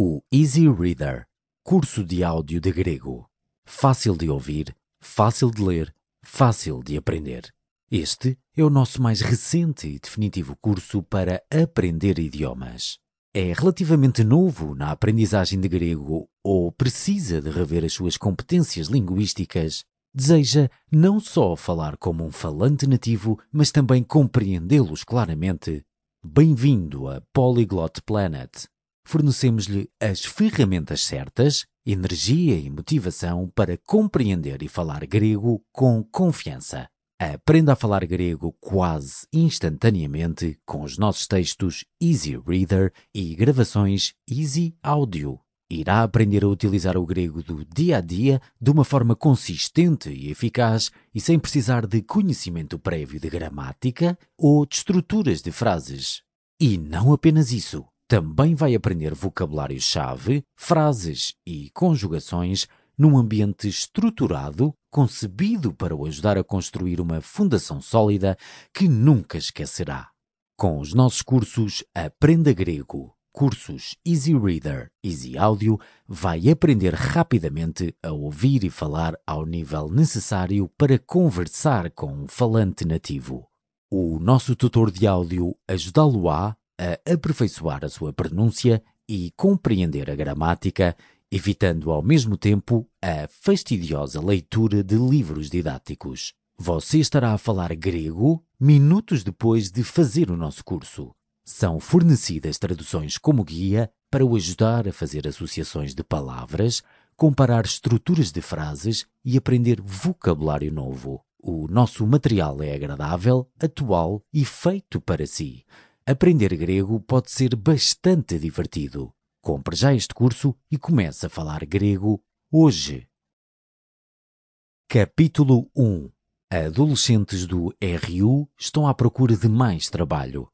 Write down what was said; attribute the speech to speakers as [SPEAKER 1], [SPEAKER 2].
[SPEAKER 1] O Easy Reader, curso de áudio de grego. Fácil de ouvir, fácil de ler, fácil de aprender. Este é o nosso mais recente e definitivo curso para aprender idiomas. É relativamente novo na aprendizagem de grego ou precisa de rever as suas competências linguísticas. Deseja não só falar como um falante nativo, mas também compreendê-los claramente. Bem-vindo a Polyglot Planet fornecemos-lhe as ferramentas certas, energia e motivação para compreender e falar grego com confiança. Aprenda a falar grego quase instantaneamente com os nossos textos Easy Reader e gravações Easy Audio. Irá aprender a utilizar o grego do dia a dia de uma forma consistente e eficaz e sem precisar de conhecimento prévio de gramática ou de estruturas de frases. E não apenas isso também vai aprender vocabulário-chave, frases e conjugações num ambiente estruturado, concebido para o ajudar a construir uma fundação sólida que nunca esquecerá. Com os nossos cursos Aprenda Grego, cursos Easy Reader, Easy Audio, vai aprender rapidamente a ouvir e falar ao nível necessário para conversar com um falante nativo. O nosso tutor de áudio ajudá-lo-á a aperfeiçoar a sua pronúncia e compreender a gramática, evitando ao mesmo tempo a fastidiosa leitura de livros didáticos. Você estará a falar grego minutos depois de fazer o nosso curso. São fornecidas traduções como guia para o ajudar a fazer associações de palavras, comparar estruturas de frases e aprender vocabulário novo. O nosso material é agradável, atual e feito para si. Aprender grego pode ser bastante divertido. Compre já este curso e comece a falar grego hoje. Capítulo 1 Adolescentes do RU estão à procura de mais trabalho.